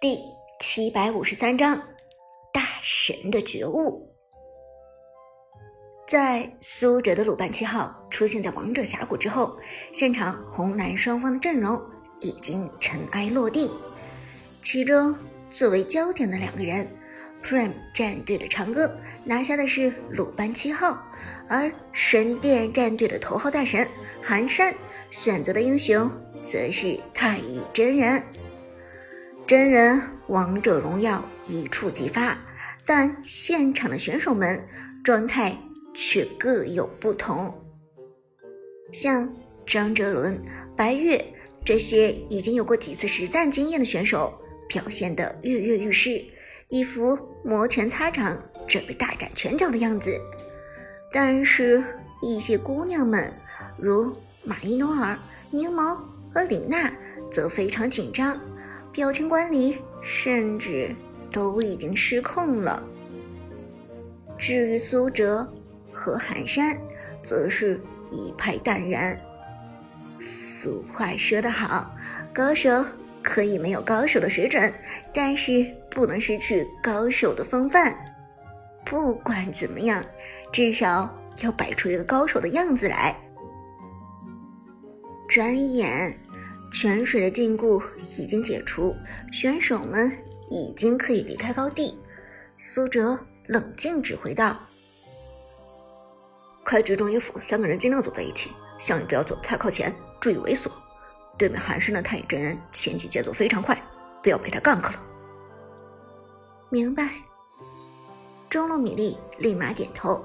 第七百五十三章大神的觉悟。在苏哲的鲁班七号出现在王者峡谷之后，现场红蓝双方的阵容已经尘埃落定。其中作为焦点的两个人，Prime 战队的长歌拿下的是鲁班七号，而神殿战队的头号大神寒山选择的英雄则是太乙真人。真人王者荣耀一触即发，但现场的选手们状态却各有不同。像张哲伦、白月这些已经有过几次实战经验的选手，表现得跃跃欲试，一副摩拳擦掌、准备大展拳脚的样子。但是，一些姑娘们，如马伊诺尔、柠檬和李娜，则非常紧张。表情管理甚至都已经失控了。至于苏哲和寒山，则是一派淡然。俗话说得好，高手可以没有高手的水准，但是不能失去高手的风范。不管怎么样，至少要摆出一个高手的样子来。转眼。泉水的禁锢已经解除，选手们已经可以离开高地。苏哲冷静指挥道：“开局中野辅三个人尽量走在一起，项羽不要走太靠前，注意猥琐。对面寒山的太乙真人前期节奏非常快，不要被他 gank 了。”明白。中路米粒立马点头，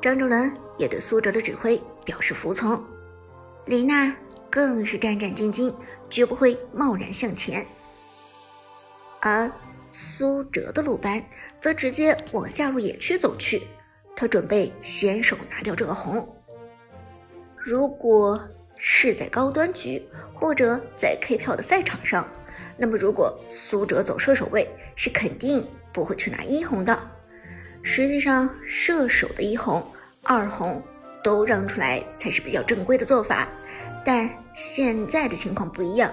张哲伦也对苏哲的指挥表示服从。李娜。更是战战兢兢，绝不会贸然向前。而苏哲的鲁班则直接往下路野区走去，他准备先手拿掉这个红。如果是在高端局或者在 K 票的赛场上，那么如果苏哲走射手位，是肯定不会去拿一红的。实际上，射手的一红、二红都让出来才是比较正规的做法，但。现在的情况不一样，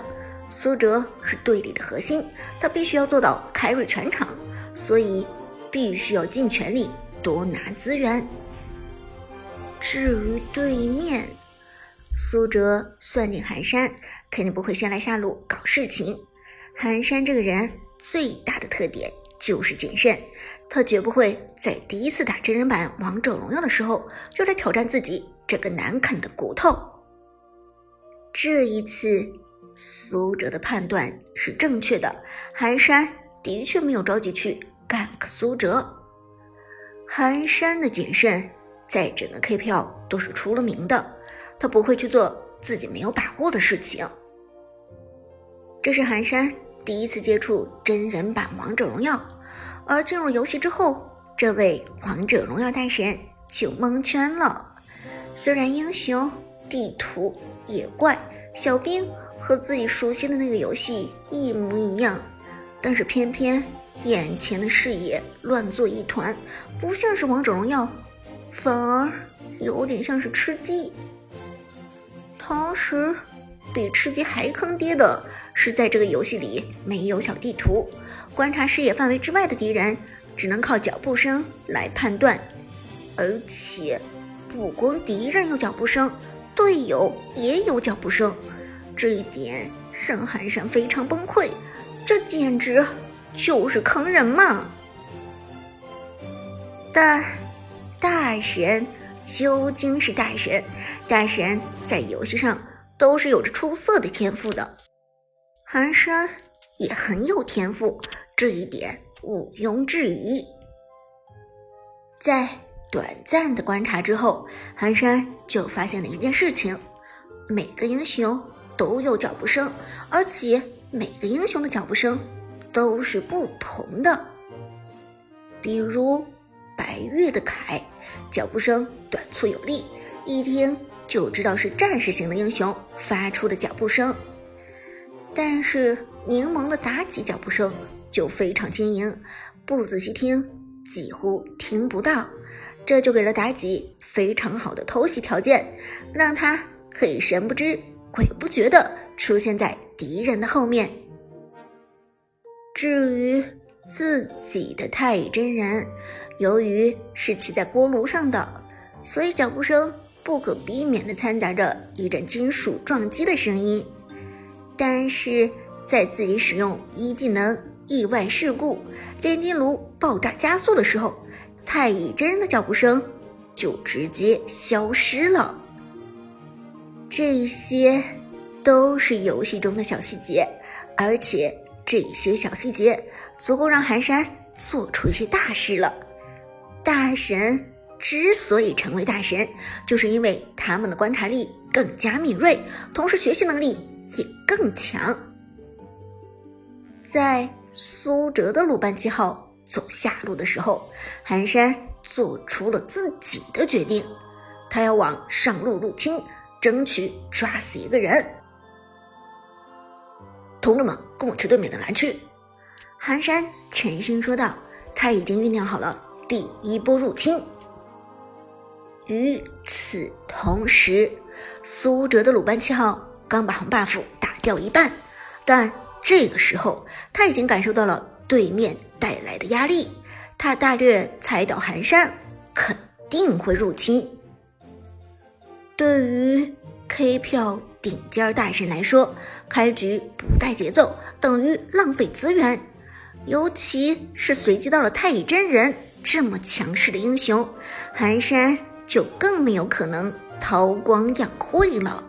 苏哲是队里的核心，他必须要做到 carry 全场，所以必须要尽全力多拿资源。至于对面，苏哲算定寒山肯定不会先来下路搞事情。寒山这个人最大的特点就是谨慎，他绝不会在第一次打真人版王者荣耀的时候就来挑战自己这个难啃的骨头。这一次，苏哲的判断是正确的。寒山的确没有着急去干个苏哲。寒山的谨慎，在整个 K 票都是出了名的。他不会去做自己没有把握的事情。这是寒山第一次接触真人版王者荣耀，而进入游戏之后，这位王者荣耀大神就蒙圈了。虽然英雄地图。野怪、小兵和自己熟悉的那个游戏一模一样，但是偏偏眼前的视野乱作一团，不像是王者荣耀，反而有点像是吃鸡。同时，比吃鸡还坑爹的是，在这个游戏里没有小地图，观察视野范围之外的敌人，只能靠脚步声来判断，而且不光敌人有脚步声。队友也有脚步声，这一点让寒山非常崩溃。这简直就是坑人嘛！但大神究竟是大神，大神在游戏上都是有着出色的天赋的。寒山也很有天赋，这一点毋庸置疑。在。短暂的观察之后，寒山就发现了一件事情：每个英雄都有脚步声，而且每个英雄的脚步声都是不同的。比如白玉的凯，脚步声短促有力，一听就知道是战士型的英雄发出的脚步声。但是柠檬的妲己脚步声就非常轻盈，不仔细听几乎听不到。这就给了妲己非常好的偷袭条件，让他可以神不知鬼不觉的出现在敌人的后面。至于自己的太乙真人，由于是骑在锅炉上的，所以脚步声不可避免地掺杂着一阵金属撞击的声音。但是在自己使用一技能意外事故炼金炉爆炸加速的时候，太乙真人的脚步声就直接消失了。这些都是游戏中的小细节，而且这些小细节足够让寒山做出一些大事了。大神之所以成为大神，就是因为他们的观察力更加敏锐，同时学习能力也更强。在苏哲的鲁班七号走下路的时候，寒山做出了自己的决定，他要往上路入侵。争取抓死一个人，同志们，跟我去对面的蓝区。寒山沉声说道：“他已经酝酿好了第一波入侵。”与此同时，苏哲的鲁班七号刚把红 buff 打掉一半，但这个时候他已经感受到了对面带来的压力，他大略猜到寒山肯定会入侵。对于 K 票顶尖大神来说，开局不带节奏等于浪费资源，尤其是随机到了太乙真人这么强势的英雄，寒山就更没有可能韬光养晦了。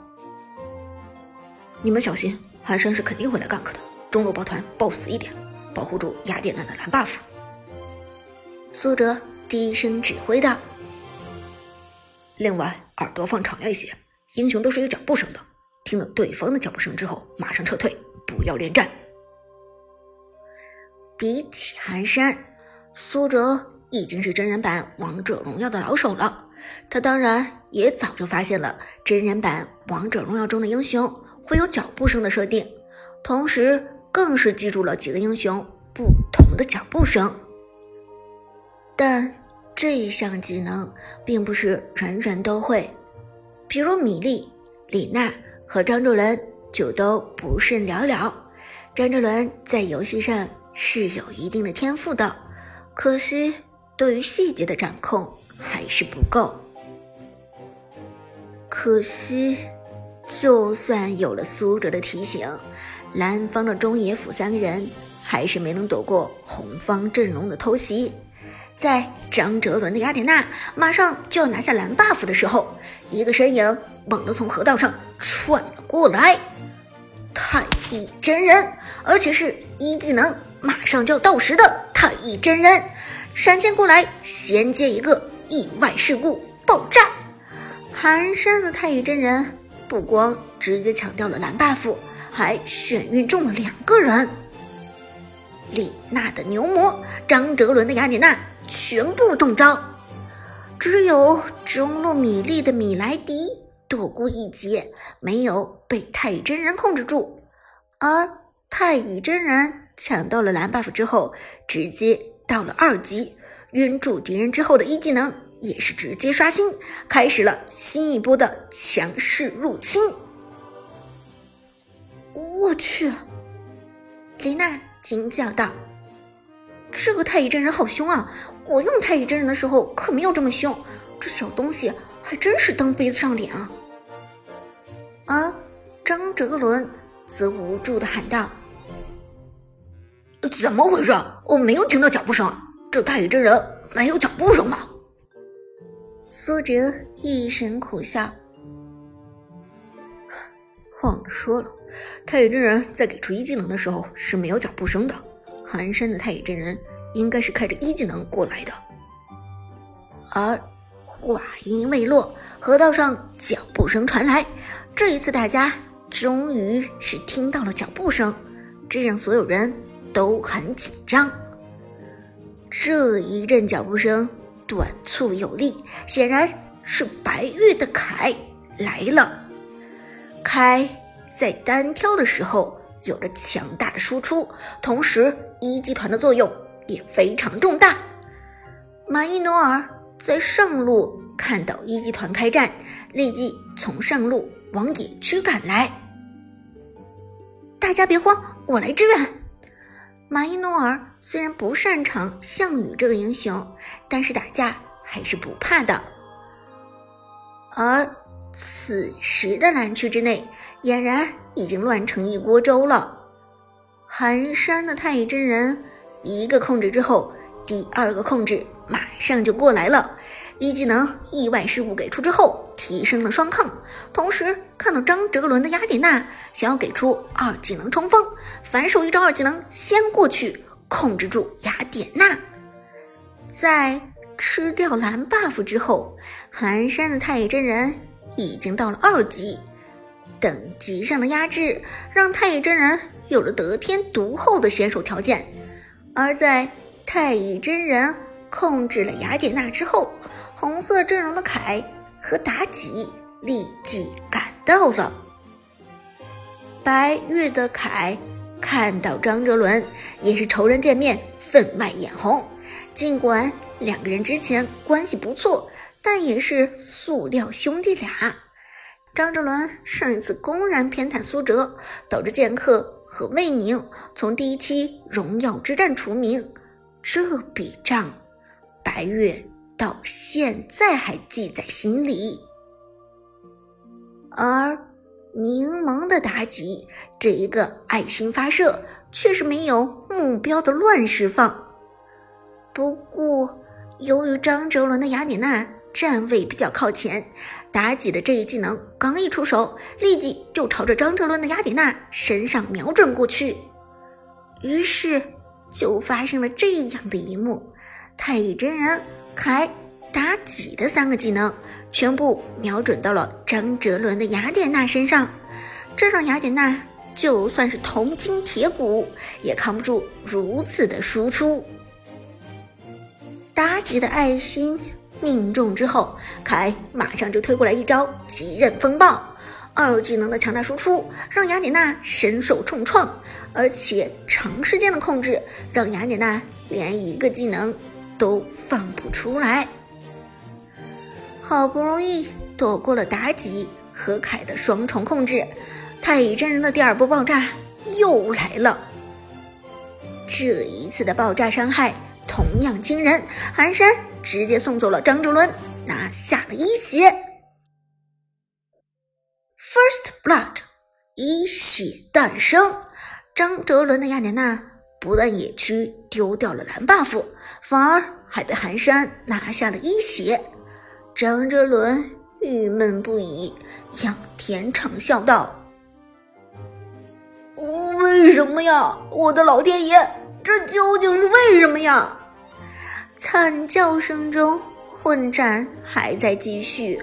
你们小心，寒山是肯定会来 gank 的，中路抱团抱死一点，保护住雅典娜的蓝 buff。苏哲低声指挥道。另外，耳朵放敞亮一些，英雄都是有脚步声的。听了对方的脚步声之后，马上撤退，不要恋战。比起寒山，苏哲已经是真人版王者荣耀的老手了。他当然也早就发现了真人版王者荣耀中的英雄会有脚步声的设定，同时更是记住了几个英雄不同的脚步声。但。这一项技能并不是人人都会，比如米莉、李娜和张哲伦就都不甚了了。张哲伦在游戏上是有一定的天赋的，可惜对于细节的掌控还是不够。可惜，就算有了苏哲的提醒，蓝方的中野辅三个人还是没能躲过红方阵容的偷袭。在张哲伦的雅典娜马上就要拿下蓝 buff 的时候，一个身影猛地从河道上窜了过来，太乙真人，而且是一技能马上就要到时的太乙真人，闪现过来衔接一个意外事故爆炸。寒山的太乙真人不光直接抢掉了蓝 buff，还眩晕中了两个人。李娜的牛魔，张哲伦的雅典娜。全部中招，只有中路米粒的米莱迪躲过一劫，没有被太乙真人控制住。而太乙真人抢到了蓝 buff 之后，直接到了二级，晕住敌人之后的一技能也是直接刷新，开始了新一波的强势入侵。我去！林娜惊叫道。这个太乙真人好凶啊！我用太乙真人的时候可没有这么凶，这小东西还真是蹬鼻子上脸啊！而张哲伦则无助的喊道：“怎么回事？我没有听到脚步声，这太乙真人没有脚步声吗？”苏哲一声苦笑：“忘了说了，太乙真人在给出一技能的时候是没有脚步声的。”寒山的太乙真人应该是开着一技能过来的，而话音未落，河道上脚步声传来。这一次，大家终于是听到了脚步声，这让所有人都很紧张。这一阵脚步声短促有力，显然是白玉的凯来了。开在单挑的时候。有着强大的输出，同时一集团的作用也非常重大。马伊努尔在上路看到一集团开战，立即从上路往野区赶来。大家别慌，我来支援。马伊诺尔虽然不擅长项羽这个英雄，但是打架还是不怕的。而此时的蓝区之内，俨然已经乱成一锅粥了。寒山的太乙真人一个控制之后，第二个控制马上就过来了。一技能意外失误给出之后，提升了双抗。同时看到张哲伦的雅典娜想要给出二技能冲锋，反手一招二技能先过去控制住雅典娜。在吃掉蓝 buff 之后，寒山的太乙真人已经到了二级。等级上的压制，让太乙真人有了得天独厚的先手条件。而在太乙真人控制了雅典娜之后，红色阵容的凯和妲己立即赶到了。白月的凯看到张哲伦，也是仇人见面，分外眼红。尽管两个人之前关系不错，但也是塑料兄弟俩。张哲伦上一次公然偏袒苏哲，导致剑客和魏宁从第一期荣耀之战除名，这笔账，白月到现在还记在心里。而柠檬的妲己这一个爱心发射，却是没有目标的乱释放。不过，由于张哲伦的雅典娜。站位比较靠前，妲己的这一技能刚一出手，立即就朝着张哲伦的雅典娜身上瞄准过去。于是就发生了这样的一幕：太乙真人、凯、妲己的三个技能全部瞄准到了张哲伦的雅典娜身上。这让雅典娜就算是铜筋铁骨，也扛不住如此的输出。妲己的爱心。命中之后，凯马上就推过来一招极刃风暴，二技能的强大输出让雅典娜身受重创，而且长时间的控制让雅典娜连一个技能都放不出来。好不容易躲过了妲己和凯的双重控制，太乙真人的第二波爆炸又来了。这一次的爆炸伤害同样惊人，寒山。直接送走了张哲伦，拿下了一血。First Blood，一血诞生。张哲伦的雅典娜不但野区丢掉了蓝 buff，反而还被寒山拿下了一血。张哲伦郁闷不已，仰天长啸道：“为什么呀？我的老天爷，这究竟是为什么呀？”惨叫声中，混战还在继续。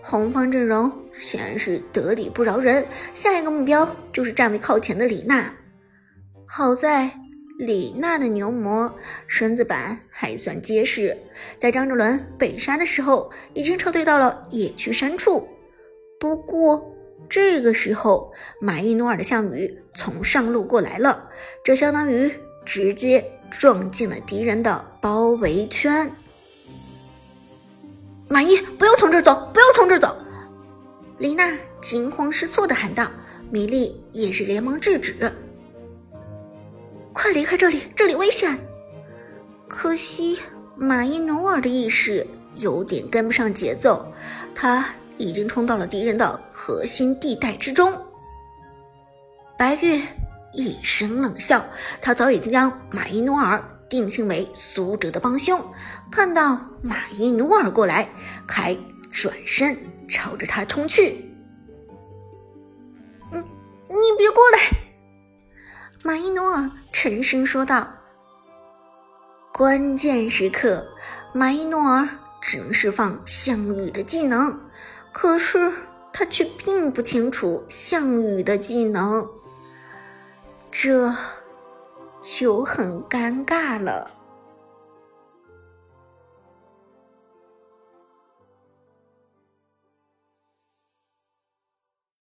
红方阵容显然是得理不饶人，下一个目标就是站位靠前的李娜。好在李娜的牛魔身子板还算结实，在张哲伦被杀的时候，已经撤退到了野区深处。不过这个时候，马伊努尔的项羽从上路过来了，这相当于直接。撞进了敌人的包围圈，马伊，不要从这儿走，不要从这儿走！丽娜惊慌失措的喊道。米莉也是连忙制止：“快离开这里，这里危险！”可惜马伊努尔的意识有点跟不上节奏，他已经冲到了敌人的核心地带之中。白月。一声冷笑，他早已经将马伊努尔定性为苏哲的帮凶。看到马伊努尔过来，凯转身朝着他冲去。你，你别过来！马伊努尔沉声说道。关键时刻，马伊努尔只能释放项羽的技能，可是他却并不清楚项羽的技能。这就很尴尬了。